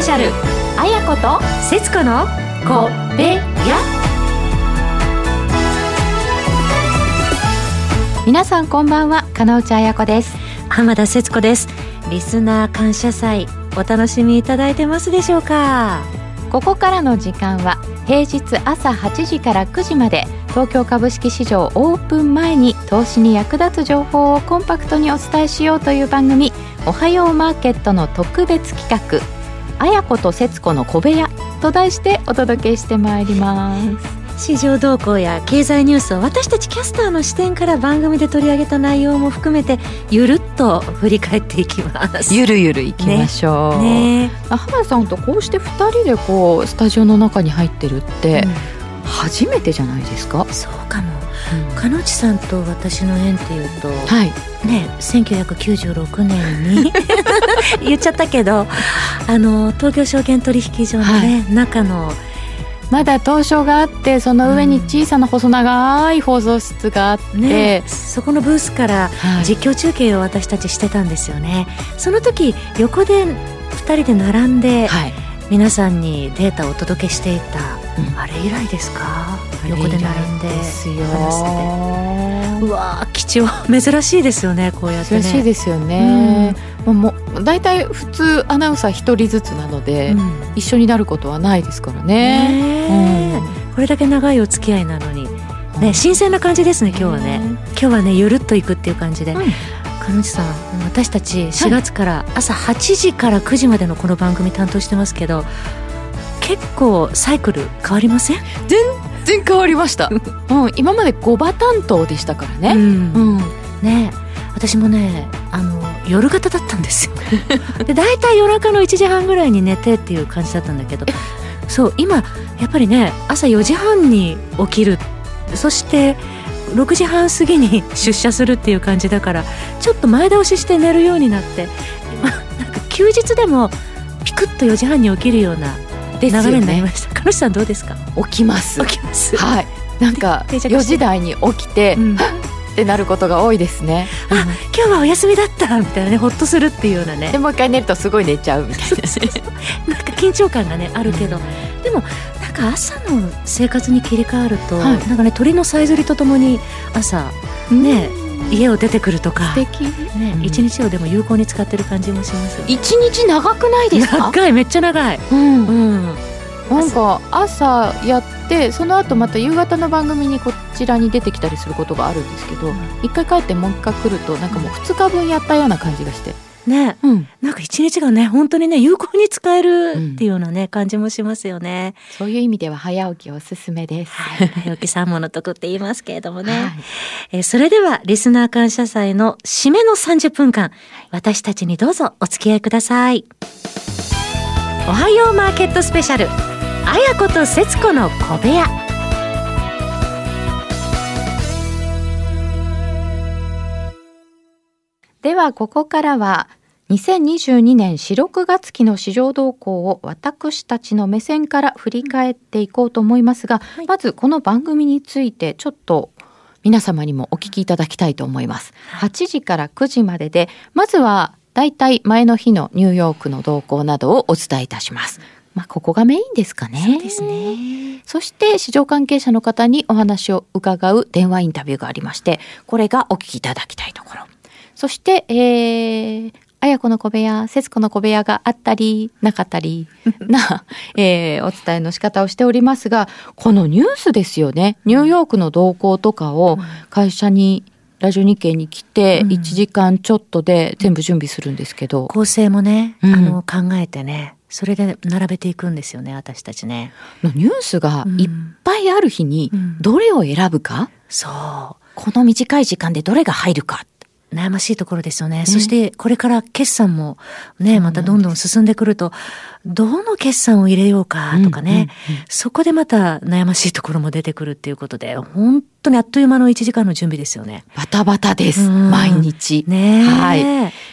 ペシャル。あやこと節子のこべや。皆さんこんばんは金内彩子です。浜田節子です。リスナー感謝祭お楽しみいただいてますでしょうか？ここからの時間は平日朝8時から9時まで東京株式市場オープン前に投資に役立つ情報をコンパクトにお伝えしようという番組おはようマーケットの特別企画あやこと節子の小部屋と題してお届けしてまいります。市場動向や経済ニュースを私たちキャスターの視点から番組で取り上げた内容も含めてゆるっと振り返っていきます。ゆるゆるいきましょう、ね。ね、浜田さんとこうして2人でこうスタジオの中に入ってるって、初めてじゃないですか？そうかも、うん、鹿内さんと私の縁っていうと、はい、ね1996年に 言っちゃったけどあの東京証券取引所のね、はい、中の。まだ東証があってその上に小さな細長い放送室があって、ね、そこのブースから実況中継を私たちしてたんですよね、はい、その時横で2人で並んで、はい、皆さんにデータをお届けしていた、うん、あれ以来ですか？横で並んで。ですよ。うわ貴重。珍しいですよねこうやって、ね、珍しいですよね、うん、もう大体普通アナウンサー一人ずつなので、うん、一緒になることはないですからね、ねうん、これだけ長いお付き合いなのに。ね新鮮な感じですね今日はね。今日はねゆるっといくっていう感じで、彼女さん私たち4月から朝8時から9時までのこの番組担当してますけど、結構サイクル変わりません？全然変わりました、うん、今まで5場担当でしたからね、うん、うん、ね私もねあの夜型だったんですよ。で大体夜中の1時半ぐらいに寝てっていう感じだったんだけど。そう今やっぱりね朝4時半に起きる。そして6時半過ぎに出社するっていう感じだからちょっと前倒しして寝るようになって。なんか休日でもピクッと4時半に起きるような流れになりました。ね、さんどうですか？起きます。起きます。はい。なんか4時台に起きて、うん、ってなることが多いですね。あ、今日はお休みだったみたいなね、ほっとするっていうようなね。でもう一回寝るとすごい寝ちゃうみたいな、なんか緊張感がねあるけど、うん、でもなんか朝の生活に切り替わると、はい、なんかね鳥のさえずりとともに朝ね、うん、家を出てくるとか、素敵ね、一、日をでも有効に使ってる感じもします。一日長くないですか？長いめっちゃ長い。うん。うんなんか朝やってその後また夕方の番組にこちらに出てきたりすることがあるんですけど一回帰ってもう一回来るとなんかもう2日分やったような感じがして。ね、うん、なんか一日がね本当にね有効に使えるっていうようなね、うん、感じもしますよね。そういう意味では早起きおすすめです、はい、早起き三問の得って言いますけれどもね、はい、えー、それではリスナー感謝祭の締めの30分間私たちにどうぞお付き合いください。おはようマーケットスペシャル。あやこと節子の小部屋。ではここからは2022年4、6月期の市場動向を私たちの目線から振り返っていこうと思いますが、はい、まずこの番組についてちょっと皆様にもお聞きいただきたいと思います。8時から9時までで、まずはだいたい前の日のニューヨークの動向などをお伝えいたします。まあ、ここがメインですかね。そうですね。そして市場関係者の方にお話を伺う電話インタビューがありまして、これがお聞きいただきたいところ。そして、えー、あやこの小部屋、節子の小部屋があったり、なかったり な、えー、お伝えの仕方をしておりますが、このニュースですよね。ニューヨークの動向とかを会社にラジオ日経に来て1時間ちょっとで全部準備するんですけど。構成もね、あの、考えてね。それで並べていくんですよね私たちね。ニュースがいっぱいある日にどれを選ぶか、うんうん、そうこの短い時間でどれが入るか悩ましいところですよね。そしてこれから決算もね、またどんどん進んでくると、どの決算を入れようかとかね、そこでまた悩ましいところも出てくるっていうことで、本当にあっという間の1時間の準備ですよね。バタバタです。毎日。ねはい。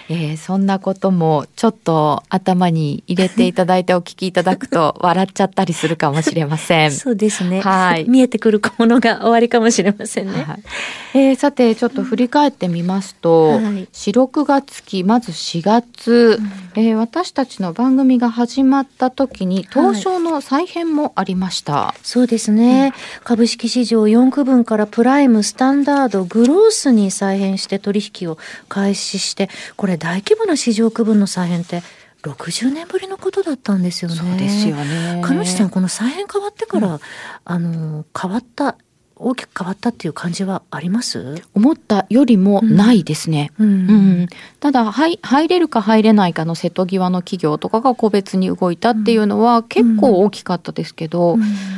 えー、そんなこともちょっと頭に入れていただいてお聞きいただくと 笑っちゃったりするかもしれません。そうですね。はい。見えてくるものが終わりかもしれませんね。はい、えー、さて、ちょっと振り返ってみますと、はい、4、6月期、まず4月、えー私たちの番組が始まった時に東証の再編もありました。そうですね、株式市場4区分からプライム、スタンダード、グロースに再編して取引を開始して、これ大規模な市場区分の再編って60年ぶりのことだったんですよね。そうですよね。彼女さん、この再編変わってから、あの、変わった、大きく変わったっていう感じはあります？思ったよりもないですね。ううん、ただ入入れるか入れないかの瀬戸際の企業とかが個別に動いたっていうのは結構大きかったですけど、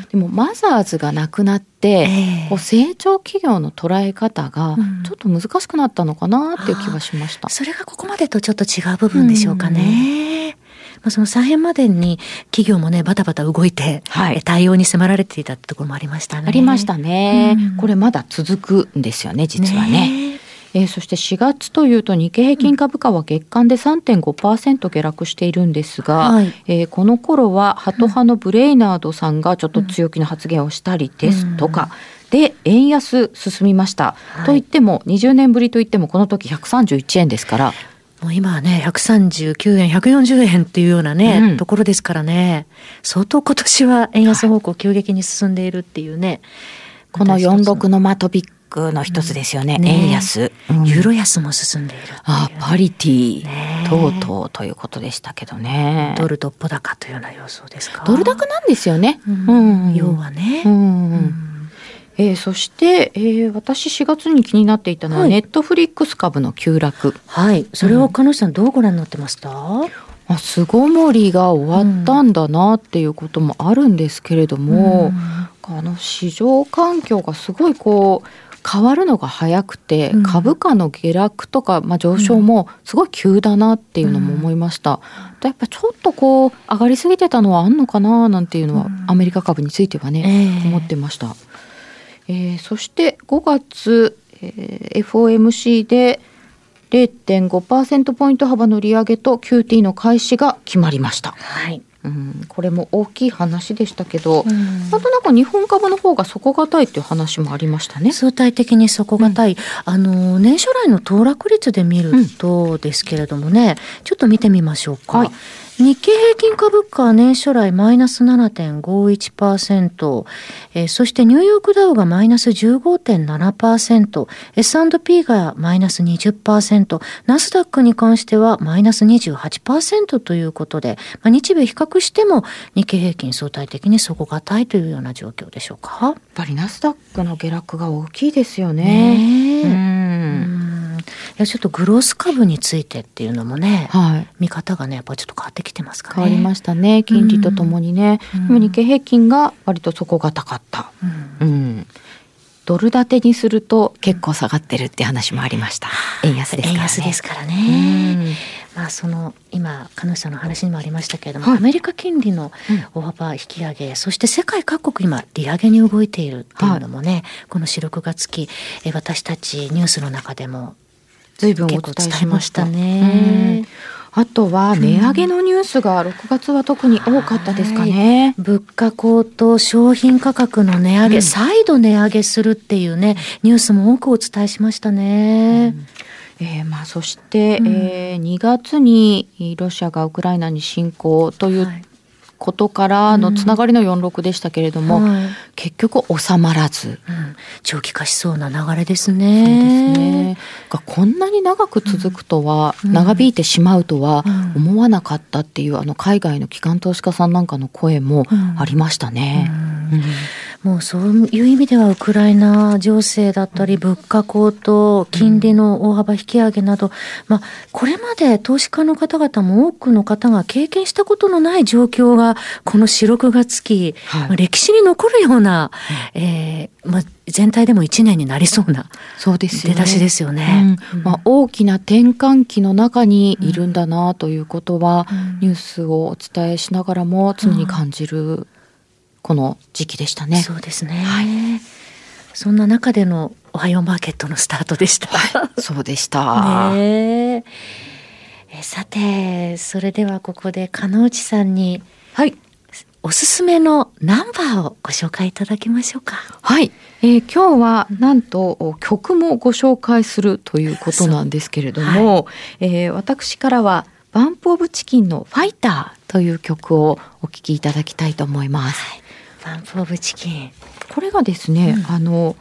でもマザーズがなくなって、ええ。こう成長企業の捉え方がうん。ちょっと難しくなったのかなっていう気はしました。それがここまでとちょっと違う部分でしょうかね。まあ、その再編までに企業もねバタバタ動いて、はい。え対応に迫られていたってところもありましたね。ありましたね、うん。これまだ続くんですよね実はね。ねえーそして4月というと日経平均株価は月間で3.5%下落しているんですが、はい。えーこの頃はハト派のブレイナードさんがちょっと強気な発言をしたりですとか、で円安進みました、はい。といっても20年ぶりといってもこの時131円ですからもう今はね139円140円っていうようなね、うん。ところですからね。相当今年は円安方向急激に進んでいるっていうね、このまた一つ46の。マトピックの一つですよね、うんね円安、うん。ユーロ安も進んでいるいうあパリティ、ねとうとうということでしたけどね。ドルどっぽ高というような様相ですか。ドル高なんですよね。うん。要はね、うん。うんえーそして、えー私4月に気になっていたのは、はい。ネットフリックス株の急落。はい。それを鹿野さんどうご覧になってました、あ巣ごもりが終わったんだなっていうこともあるんですけれども、あの市場環境がすごいこう変わるのが早くて、うん。株価の下落とか、まあ、上昇もすごい急だなっていうのも思いました。やっぱちょっとこう上がりすぎてたのはあんのかななんていうのは、うん。アメリカ株についてはね、ええ。思ってました。えーそして5月、えー FOMC で0.5%ポイント幅の利上げと QT の開始が決まりました。はい、うん、これも大きい話でしたけど、うん。あとなんか日本株の方が底堅いっていう話もありましたね。相対的に底堅い、あの年初来の騰落率で見るとですけれどもね、ちょっと見てみましょうか、はい日経平均株価年初来マイナス7.51%、えーそしてニューヨークダウがマイナス15.7%、S&P がマイナス20%、ナスダックに関してはマイナス28%ということで、まあ、日米比較しても日経平均相対的に底堅いというような状況でしょうか。やっぱりナスダックの下落が大きいですよね。ねうんいやちょっとグロース株についてっていうのもね、はい。見方がねやっぱりちょっと変わってきてますかね。変わりましたね。金利とともにね。うんでも日経平均が割と底堅かった。うんうん。ドル建てにすると結構下がってるって話もありました。円安ですからね。円安ですからうね。んまあその今彼女さんの話にもありましたけれども、はいアメリカ金利の大幅引き上げ、そして世界各国今利上げに動いているっていうのもね、この四六月期え私たちニュースの中でも随分お伝えしました。ね。あとは値上げのニュースが6月は特に多かったですかね。物価高騰商品価格の値上げ、うん。再度値上げするっていうねニュースも多くお伝えしましたね。えーまあ、そして、うん。えー2月にロシアがウクライナに侵攻というはいことからのつながりの46でしたけれども、はい結局収まらず。うん長期化しそうな流れですね。ですね。がこんなに長く続くとは、うん長引いてしまうとはうん思わなかったっていう、あの海外の機関投資家さんなんかの声もうんありましたね。もうそういう意味ではウクライナ情勢だったり物価高騰金利の大幅引き上げなど、まあ、これまで投資家の方々も多くの方が経験したことのない状況がこの4、6月期、はい。まあ歴史に残るような、えーまあ、全体でも1年になりそうなそうですよね。出だしですよね。うん。まあ、大きな転換期の中にいるんだなということは、うん。ニュースをお伝えしながらも常に感じるこの時期でしたね。そうですね、そんな中でのおはようマーケットのスタートでした。そうでした。ねええさてそれではここで加納内さんにはい。おすすめのナンバーをご紹介いただきましょうか。はい、えー今日はなんとお曲もご紹介するということなんですけれども、えー私からはバンプオブチキンのファイターという曲をお聴きいただきたいと思います。バンプオブチキン。これがですね、うん。あの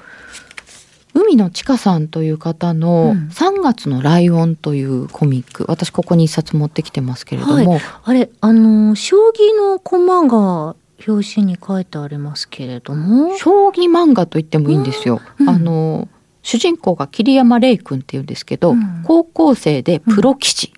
海野千佳さんという方のうん「3月のライオン」というコミック、私ここに一冊持ってきてますけれども、あれ、あの、将棋の駒が表紙に書いてありますけれども。将棋漫画と言ってもいいんですよ。うん。あの主人公が桐山玲君っていうんですけど、うん。高校生でプロ棋士、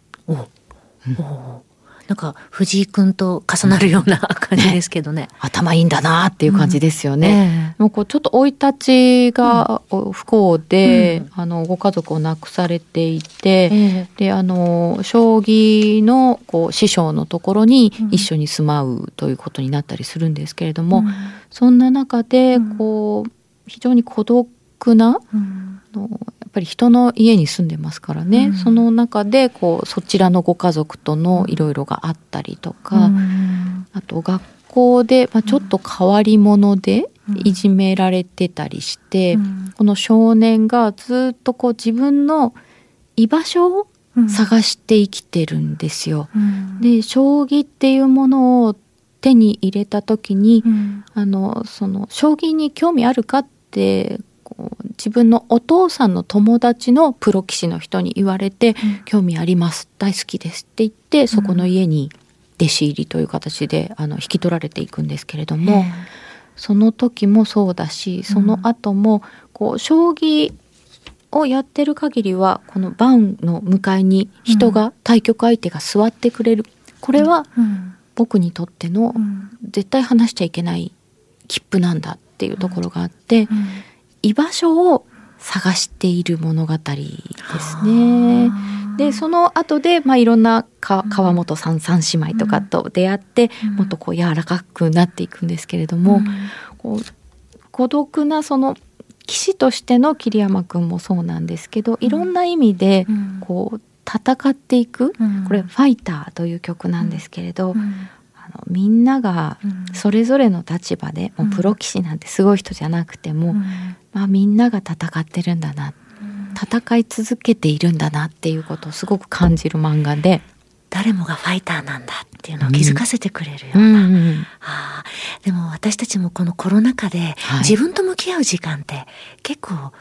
なんか藤井君と重なるような感じですけどね。頭いいんだなっていう感じですよね。もうこうちょっと生い立ちが不幸で、うん。あのご家族を亡くされていて、ええ。であの将棋のこう師匠のところにうん。一緒に住まうということになったりするんですけれども、うん。そんな中でうん。こう非常に孤独なうん。あのぱり人の家に住んでますからね、うん。その中でこうそちらのご家族とのいろいろがあったりとか、うん。あと学校で、まあ、ちょっと変わり者でうん。いじめられてたりして、うん。この少年がずっとこう自分の居場所を探して生きてるんですよ。うん。で将棋っていうものを手に入れた時に、うん。あのその将棋に興味あるかって自分のお父さんの友達のプロ棋士の人に言われて「興味あります大好きです」って言ってそこの家に弟子入りという形であの引き取られていくんですけれども、その時もそうだしその後もこう将棋をやってる限りはこの盤の向かいに人が、対局相手が座ってくれる。これはうん。僕にとってのうん。絶対話しちゃいけない切符なんだっていうところがあって、うん居場所を探している物語ですね。でその後でまあいろんなか川本さん三姉妹とかと出会って、うん。もっとこう柔らかくなっていくんですけれども、こう孤独なその騎士としての桐山君もそうなんですけど、いろんな意味でうん。こう戦っていく、うん。これ「ファイター」という曲なんですけれど、のみんながうん。それぞれの立場で、もうプロ棋士なんてすごい人じゃなくても、うん。まあ、みんなが戦ってるんだな。戦い続けているんだなっていうことをすごく感じる漫画で。誰もがファイターなんだっていうのを気づかせてくれるような、あー。でも私たちもこのコロナ禍ではい。自分と向き合う時間って結構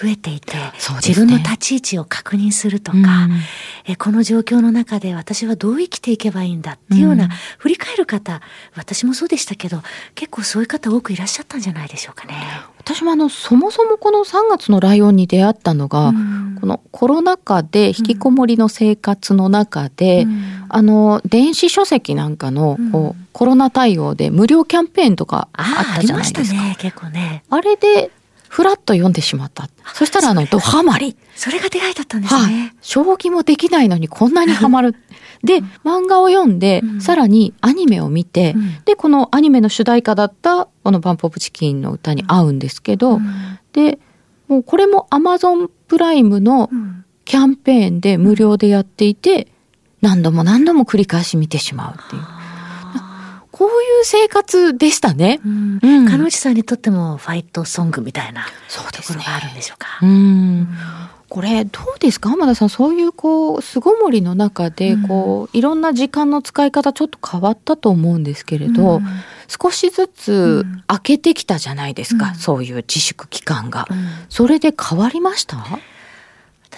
増えていて、ね自分の立ち位置を確認するとか、うんえこの状況の中で私はどう生きていけばいいんだっていうような、うん振り返る方私もそうでしたけど結構そういう方多くいらっしゃったんじゃないでしょうかね。私もあのそもそもこの3月のライオンに出会ったのが、うんこのコロナ禍で引きこもりの生活の中で、うんあの電子書籍なんかのこう、うんコロナ対応で無料キャンペーンとかああったじゃないですか。ありましたね結構ね。あれでフラッと読んでしまった。そしたらあのドハマり。それが出会いだったんですはいね。。将棋もできないのにこんなにハマる。で、漫画を読んで、うんさらにアニメを見て、うんで、このアニメの主題歌だったこのバンプオブチキンの歌に合うんですけど、うんで、もうこれもアマゾンプライムのうんキャンペーンで無料でやっていて、何度も何度も繰り返し見てしまうっていう。こういう生活でしたね。うん。うん。鹿内さんにとってもファイトソングみたいなそうところがあるんでしょうか。うん。これどうですか？浜田さんそういうこう巣ごもりの中でうん。こう、いろんな時間の使い方ちょっと変わったと思うんですけれど、うん。少しずつうん。開けてきたじゃないですか、うん。そういう自粛期間が、うん。それで変わりました？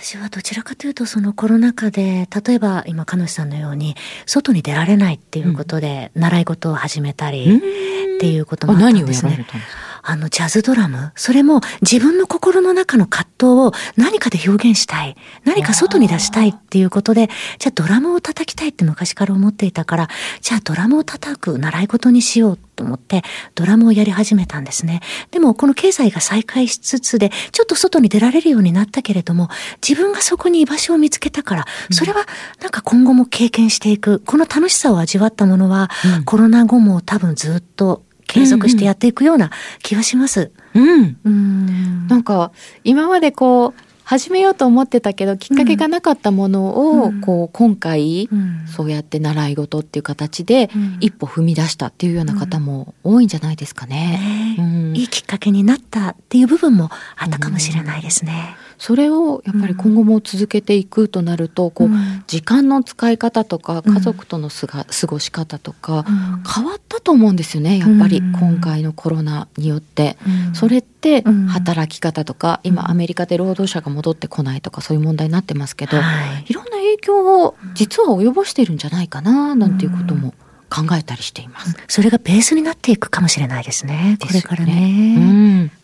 私はどちらかというとそのコロナ禍で例えば今鹿内さんのように外に出られないっていうことで習い事を始めたりっていうこともあったん何をですね。やられたんですか？あのジャズドラムそれも自分の心の中の葛藤を何かで表現したい。何か外に出したいっていうことでじゃあドラムを叩きたいって昔から思っていたからじゃあドラムを叩く習い事にしようと思ってドラムをやり始めたんですね。でもこの経済が再開しつつでちょっと外に出られるようになったけれども自分がそこに居場所を見つけたからそれはなんか今後も経験していく。この楽しさを味わったものは、うん。コロナ後も多分ずっと継続してやっていくような気はします。うん。うん。なんか今までこう始めようと思ってたけどきっかけがなかったものを、うん。こう今回、うん。そうやって習い事っていう形でうん。一歩踏み出したっていうような方も多いんじゃないですかね。ねうん。いいきっかけになったっていう部分もあったかもしれないですね。それをやっぱり今後も続けていくとなると、こう、時間の使い方とか家族とのすが、過ごし方とか、変わったと思うんですよねやっぱり今回のコロナによって。それって働き方とか、今アメリカで労働者が戻ってこないとかそういう問題になってますけど、い、ろんな影響を実は及ぼしているんじゃないかななんていうことも考えたりしています。それがベースになっていくかもしれないですね。これからね。ね。うん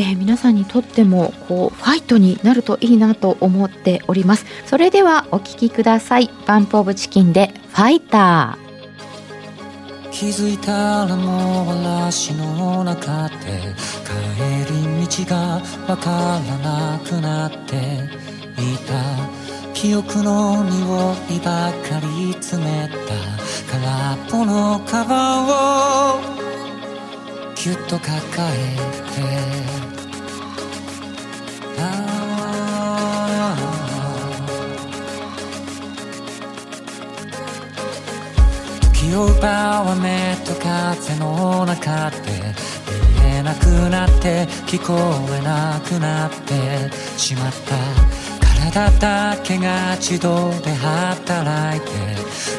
えー、皆さんにとってもこうファイトになるといいなと思っております。それではお聞きください。バンプオブチキンでファイター。気づいたらもう嵐の中で帰り道がわからなくなっていた記憶の匂いばかり詰めた空っぽのカバンをぎゅっと抱えて。時を奪わめと風の中で見えなくなって聞こえなくなってしまった。体だけが自動で働いて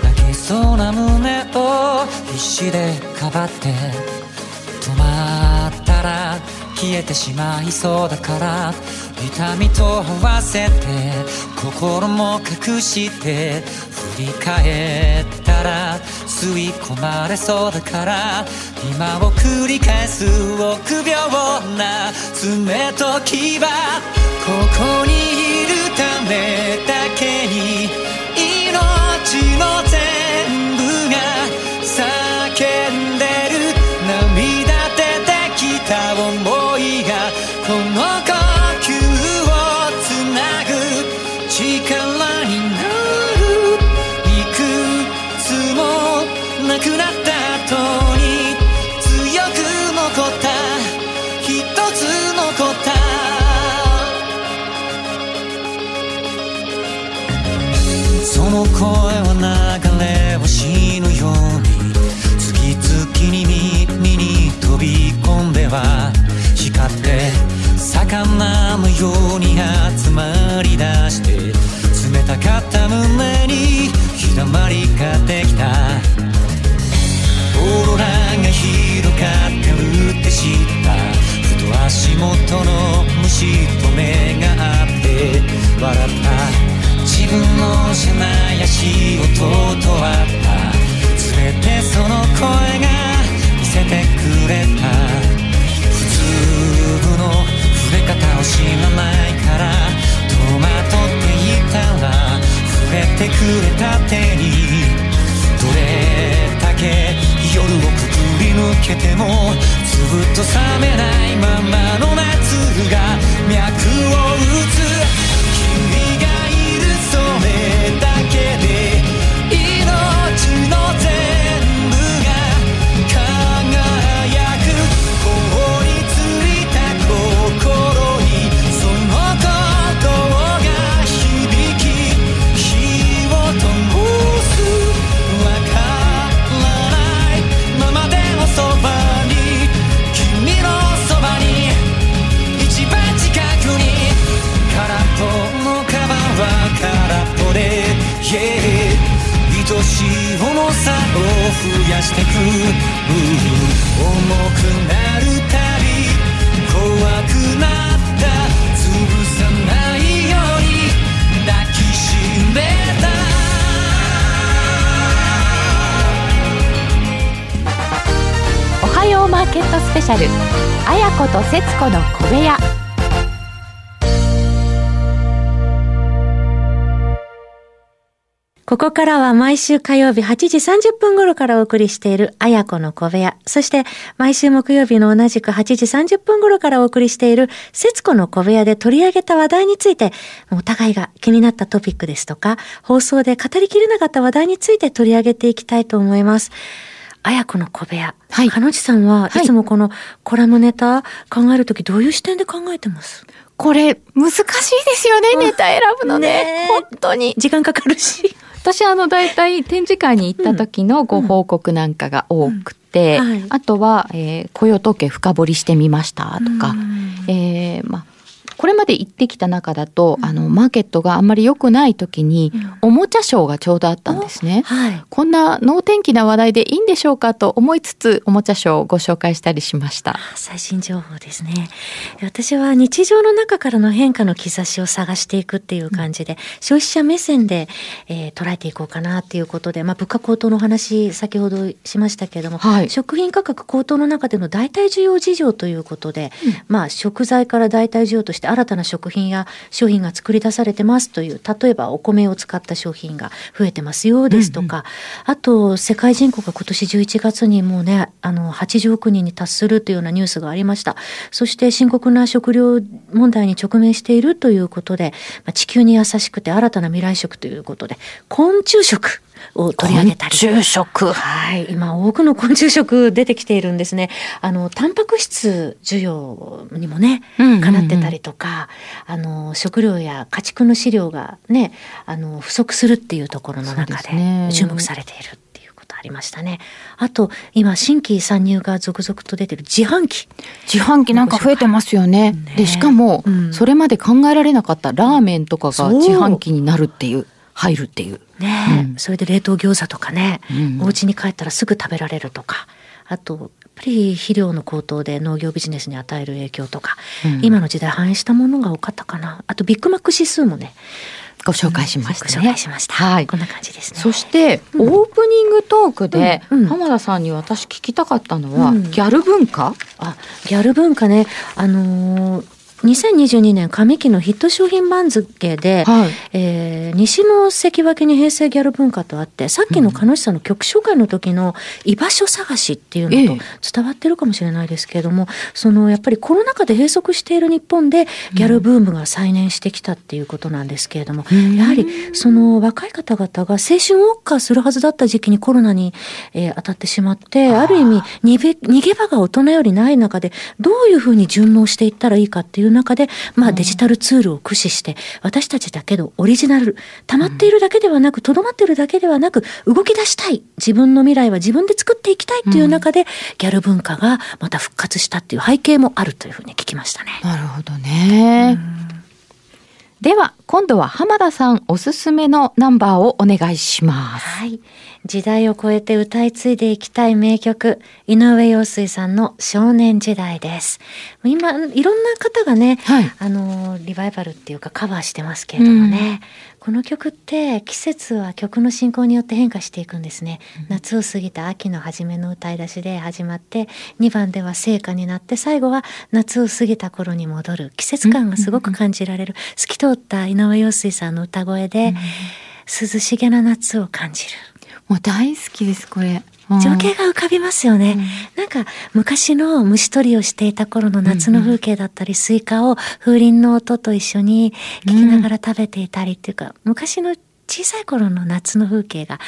泣きそうな胸を必死でかばって止まったら消えてしまいそうだから痛みと合わせて心も隠して振り返った。ら吸い込まれそうだから今を繰り返す臆病な爪と牙ここにいるためだけに命の全部が叫んだ。その声は流れ星のように次々に耳に飛び込んでは光って魚のように集まりだして冷たかった胸に日だまりができた。オーロラが広がってるって知った。ふと足元の虫と目が合って笑った。分の知らない足音とあった全てその声が見せてくれた。普通の触れ方を知らないから戸惑っていたら触れてくれた手にどれだけ夜をくぐり抜けてもずっと冷めないままのスペシャルあやこと節子の小部屋ここからは毎週火曜日8時30分頃からお送りしているあやこの小部屋。そして毎週木曜日の同じく8時30分頃からお送りしている節子の小部屋で取り上げた話題について、お互いが気になったトピックですとか、放送で語りきれなかった話題について取り上げていきたいと思います。あやこの小部屋。はい。かのちさんはい。つもこのコラムネタ考えるときどういう視点で考えてます？これ難しいですよねネタ選ぶのね。ね本当に。時間かかるし。私あの大体展示会に行った時のご報告なんかが多くて、うん。はい。あとは、えー雇用統計深掘りしてみましたとか、うん。えーまあこれまで行ってきた中だと、あのマーケットがあんまり良くない時に、おもちゃショーがちょうどあったんですね。はい。こんな能天気な話題でいいんでしょうかと思いつつおもちゃショーをご紹介したりしました。最新情報ですね。私は日常の中からの変化の兆しを探していくっていう感じで、消費者目線で、えー捉えていこうかなっていうことで、まあ、物価高騰のお話先ほどしましたけれども、はい食品価格高騰の中での代替需要事情ということで、まあ、食材から代替需要として新たな食品や商品が作り出されてますという例えばお米を使った商品が増えてますよですとか、あと世界人口が今年11月にもうねあの80億人に達するというようなニュースがありました。そして深刻な食料問題に直面しているということで、まあ、地球に優しくて新たな未来食ということで昆虫食を取り上げたり昆虫食。はい。今、多くの昆虫食出てきているんですね。あの、タンパク質需要にもね、かなってたりとか、あの、食料や家畜の飼料がね、あの、不足するっていうところの中で注目されているっていうことありましたね。あと、今、新規参入が続々と出てる自販機。自販機なんか増えてますよね。ねでしかも、うんそれまで考えられなかったラーメンとかが自販機になるっていう入るっていう。ね、うん。それで冷凍餃子とかね、うんお家に帰ったらすぐ食べられるとか。あとやっぱり肥料の高騰で農業ビジネスに与える影響とか、うん。今の時代反映したものが多かったかな。あとビッグマック指数もね。ご紹介しましたね。ご紹介しました、はい。こんな感じですね。そして、うん。オープニングトークで、浜田さんに私聞きたかったのは、うん。ギャル文化？あギャル文化ね。あのー2022年上期のヒット商品番付で、はい。えー西の関脇に平成ギャル文化とあってさっきの鹿野さんの曲紹介の時の居場所探しっていうのと伝わってるかもしれないですけれども、そのやっぱりコロナ禍で閉塞している日本でギャルブームが再燃してきたっていうことなんですけれども、うんやはりその若い方々が青春を謳歌するはずだった時期にコロナに、えー当たってしまってある意味逃げ逃げ場が大人よりない中でどういうふうに順応していったらいいかっていう中で、まあ、デジタルツールを駆使して私たちだけのオリジナル溜まっているだけではなくとどまっているだけではなく動き出したい自分の未来は自分で作っていきたいっていう中で、ギャル文化がまた復活したっていう背景もあるというふうに聞きましたね。なるほどね。では、今度は浜田さんおすすめのナンバーをお願いします。はい。時代を超えて歌い継いでいきたい名曲、井上陽水さんの少年時代です。今、いろんな方がね、はい。あの、リバイバルっていうかカバーしてますけれどもね、この曲って季節は曲の進行によって変化していくんですね。夏を過ぎた秋の初めの歌い出しで始まって、2番では盛夏になって、最後は夏を過ぎた頃に戻る。季節感がすごく感じられる、透き通った井上陽水さんの歌声で、涼しげな夏を感じる。もう大好きです、これ。情景が浮かびますよね。なんか昔の虫取りをしていた頃の夏の風景だったり、スイカを風鈴の音と一緒に聞きながら食べていたりっていうか、昔の小さい頃の夏の風景が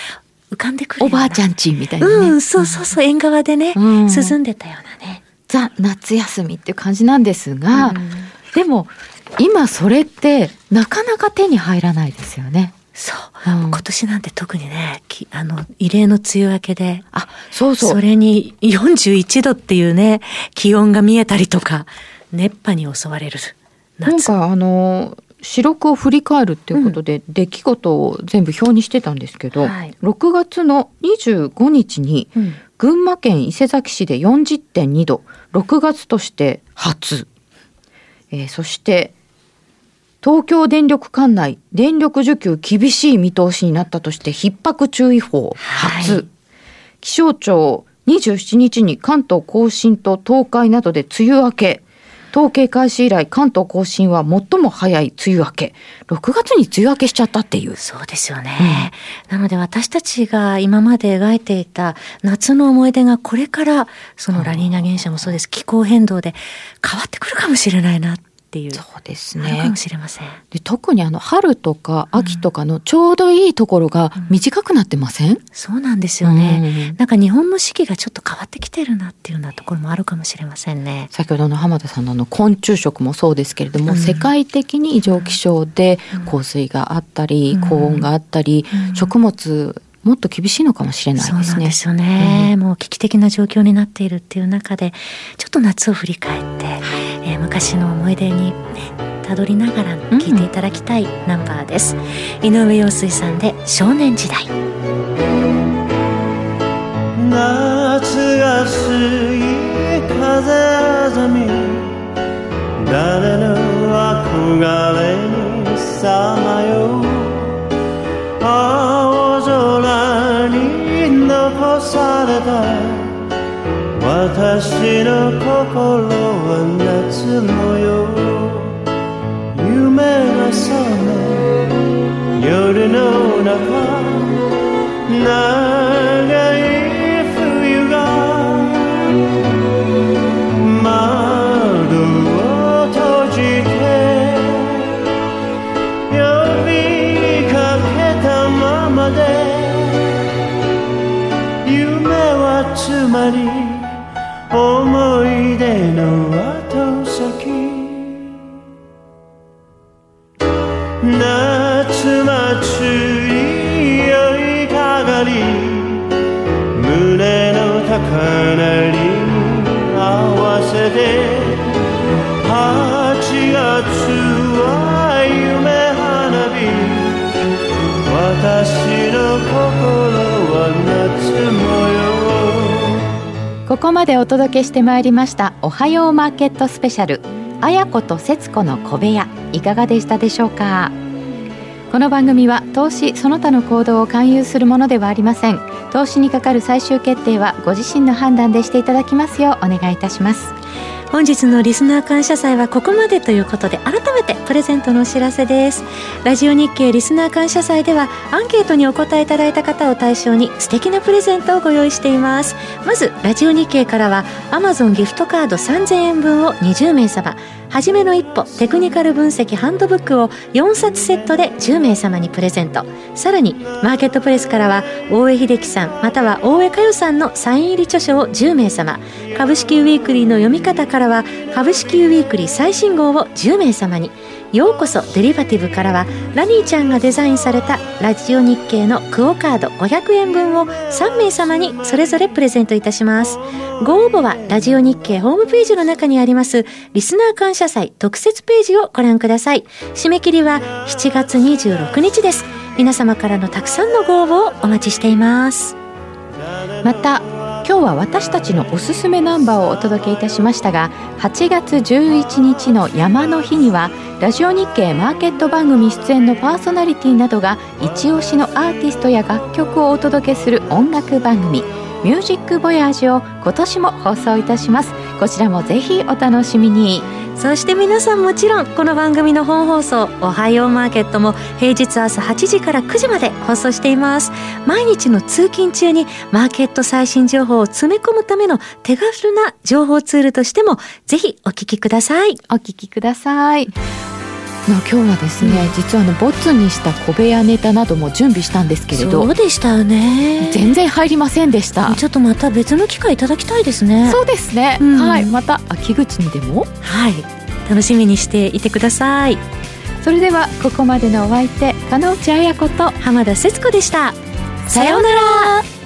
浮かん。でくる。おばあちゃん。ちみたいなね。うん、そうそうそう、縁側でね、うん。涼ん。でたようなね。ザ・夏休みっていう感じなん。ですが、うん。でも今それってなかなか手に入らないですよね。そう、うん。今年なんて特にね、きあの、異例の梅雨明けで、あ、そうそう。それに41度っていうね、気温が見えたりとか、熱波に襲われる夏。なんかあの四録を振り返るっていうことで、出来事を全部表にしてたんですけど、はい。6月の25日にうん。群馬県伊勢崎市で40.2度6月として初、えーそして東京電力管内電力需給厳しい見通しになったとして逼迫注意報初、はい。気象庁27日に関東甲信と東海などで梅雨明け。統計開始以来関東甲信は最も早い梅雨明け。6月に梅雨明けしちゃったっていう。そうですよね、なので私たちが今まで描いていた夏の思い出がこれからそのラニーニャ現象もそうです。気候変動で変わってくるかもしれないなっていう。そうですね。かもしれません。で特にあの春とか秋とかのちょうどいいところが短くなってません、そうなんですよね、うんなんか日本の四季がちょっと変わってきてるなっていうようなところもあるかもしれませんね。先ほどの浜田さんのあの昆虫食もそうですけれども、うん。世界的に異常気象で降水があったり、うん。高温があったり、うん。食物もっと厳しいのかもしれないですね。すよね、もう危機的な状況になっているっていう中でちょっと夏を振り返って、えー昔の思い出に、ね、たどりながら聴いていただきたいナンバーです、井上陽水さんで少年時代。夏が過ぎ風あざみ誰の憧れにさまよう。青空に残された私の心は夏模様夢が覚め。夜の中長いここまでお届けしてまいりましたおはようマーケットスペシャルあやこと節子の小部屋いかがでしたでしょうか？この番組は投資その他の行動を勧誘するものではありません。投資にかかる最終決定はご自身の判断でしていただきますようお願いいたします。本日のリスナー感謝祭はここまでということで改めてプレゼントのお知らせです。ラジオ日経リスナー感謝祭ではアンケートにお答えいただいた方を対象に素敵なプレゼントをご用意しています。まずラジオ日経からは Amazon ギフトカード3000円分を20名様。はじめの一歩テクニカル分析ハンドブックを4冊セットで10名様にプレゼント。さらにマーケットプレスからは大江秀樹さんまたは大江佳代さんのサイン入り著書を10名様。株式ウィークリーの読み方からは株式ウィークリー最新号を10名様に。ようこそデリバティブからはラニーちゃんがデザインされたラジオ日経のクオカード500円分を3名様にそれぞれプレゼントいたします。ご応募はラジオ日経ホームページの中にありますリスナー感謝祭特設ページをご覧ください。締め切りは7月26日です。皆様からのたくさんのご応募をお待ちしています。また今日は私たちのおすすめナンバーをお届けいたしましたが8月11日の山の日にはラジオ日経マーケット番組出演のパーソナリティなどが一押しのアーティストや楽曲をお届けする音楽番組ミュージックボヤージュを今年も放送いたします。こちらもぜひお楽しみに。そして皆さんもちろんこの番組の本放送「おはようマーケット」も平日朝8時から9時まで放送しています。毎日の通勤中にマーケット最新情報を詰め込むための手軽な情報ツールとしてもぜひお聞きください。お聞きください。の今日はですね、うん、実はあのボツにした小部屋ネタなども準備したんですけれどそうでしたよね。全然入りませんでした。ちょっとまた別の機会いただきたいですね。そうですね、うん、はい。また秋口にでも。はい。楽しみにしていてください。それではここまでのお相手加納内彩子と浜田節子でした。さようなら